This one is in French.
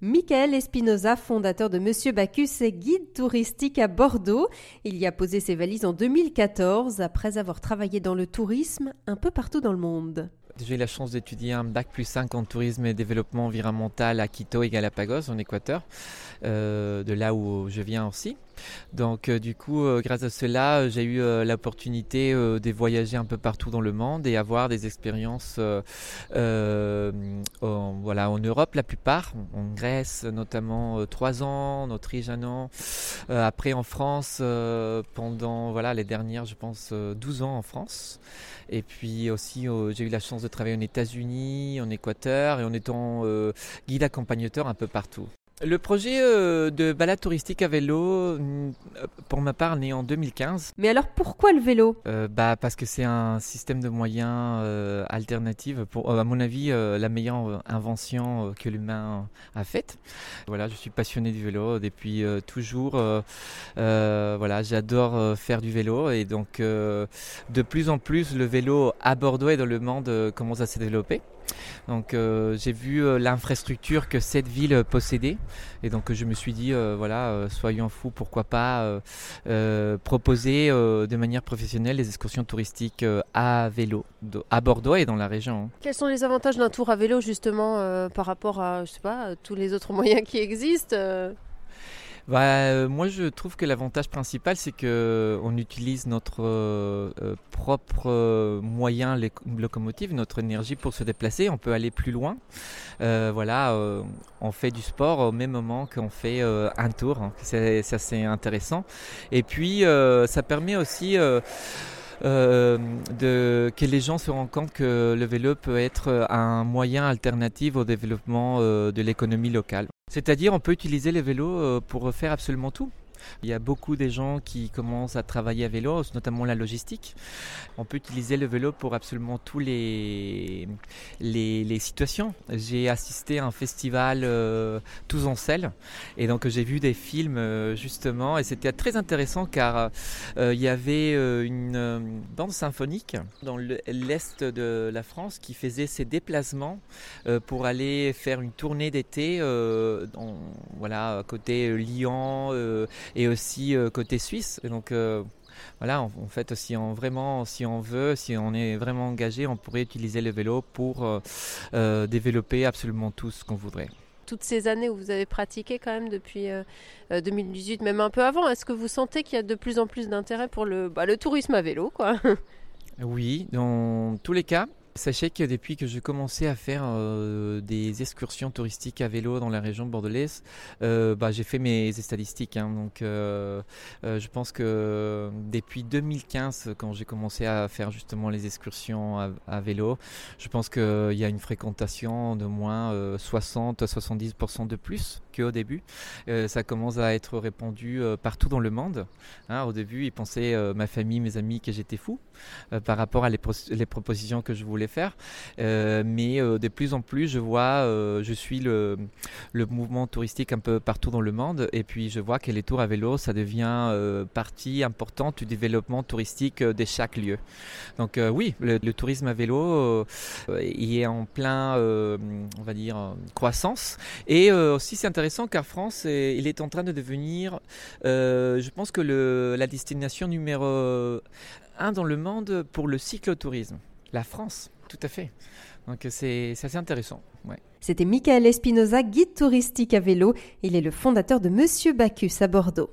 Michael Espinoza, fondateur de Monsieur Bacchus, est guide touristique à Bordeaux. Il y a posé ses valises en 2014 après avoir travaillé dans le tourisme un peu partout dans le monde. J'ai eu la chance d'étudier un bac plus 5 en tourisme et développement environnemental à Quito et Galapagos en Équateur, euh, de là où je viens aussi. Donc euh, du coup, euh, grâce à cela, j'ai eu l'opportunité de voyager un peu partout dans le monde et avoir des expériences en, voilà, en Europe la plupart, en Grèce notamment trois ans, en Autriche un an, après en France pendant voilà, les dernières, je pense, 12 ans en France. Et puis aussi, j'ai eu la chance de travailler aux États-Unis, en Équateur et en étant euh, guide accompagnateur un peu partout. Le projet euh, de balade touristique à vélo, mm, pour ma part, né en 2015. Mais alors pourquoi le vélo? Euh, bah, Parce que c'est un système de moyens euh, alternatif, pour, à mon avis, la meilleure invention que l'humain a faite. Voilà, je suis passionné du vélo depuis toujours. voilà, j'adore faire du vélo et donc de plus en plus, le vélo à Bordeaux et dans le monde commence à se développer. Donc euh, j'ai vu euh, l'infrastructure que cette ville possédait et donc je me suis dit euh, voilà soyons fous pourquoi pas proposer de manière professionnelle des excursions touristiques à vélo à Bordeaux et dans la région. Hein. Quels sont les avantages d'un tour à vélo justement par rapport à je sais pas tous les autres moyens qui existent bah, euh, moi, je trouve que l'avantage principal, c'est que euh, utilise notre euh, propre moyen locomotive, notre énergie pour se déplacer. On peut aller plus loin. voilà, on fait du sport au même moment qu'on fait un tour. Hein. C'est assez intéressant. Et puis, ça permet aussi euh, de, que les gens se rendent compte que le vélo peut être un moyen alternatif au développement euh, de l'économie locale. C'est-à-dire on peut utiliser les vélos euh, pour faire absolument tout. Il y a beaucoup de gens qui commencent à travailler à vélo, notamment la logistique. On peut utiliser le vélo pour absolument tous les, les, situations. J'ai assisté à un festival euh, tous en selle et donc j'ai vu des films euh, justement et c'était très intéressant car euh, il y avait une bande symphonique dans l'est de la France qui faisait ses déplacements pour aller faire une tournée d'été voilà côté Lyon et aussi euh, côté suisse. Et donc euh, voilà, en, fait, si on vraiment, si on veut, si on est vraiment engagé, on pourrait utiliser le vélo pour euh, développer absolument tout ce qu'on voudrait toutes ces années où vous avez pratiqué quand même depuis 2018, même un peu avant, est-ce que vous sentez qu'il y a de plus en plus d'intérêt pour le, bah, le tourisme à vélo quoi? Oui, dans tous les cas. Sachez que depuis que j'ai commencé à faire euh, des excursions touristiques à vélo dans la région bordelaise, euh, bah, j'ai fait mes statistiques. Hein. donc, euh, je pense que depuis 2015, quand j'ai commencé à faire justement les excursions à, vélo, je pense qu'il y a une fréquentation de moins 60-70% de plus qu'au début. ça commence à être répandu partout dans le monde. Hein. au début, ils pensaient, ma famille, mes amis, que j'étais fou par rapport à les propositions que je voulais faire. Euh, mais euh, de plus en plus, je vois, euh, je suis le, mouvement touristique un peu partout dans le monde, et puis je vois que les tours à vélo, ça devient partie importante du développement touristique de chaque lieu. Donc oui, le, tourisme à vélo, il est en plein, on va dire, croissance. Et aussi, c'est intéressant car France, il est en train de devenir, je pense que la destination numéro un dans le monde pour le cyclotourisme. La France. Tout à fait. Donc c'est assez intéressant. C'était Michael Espinoza, guide touristique à vélo. Il est le fondateur de Monsieur Bacchus à Bordeaux.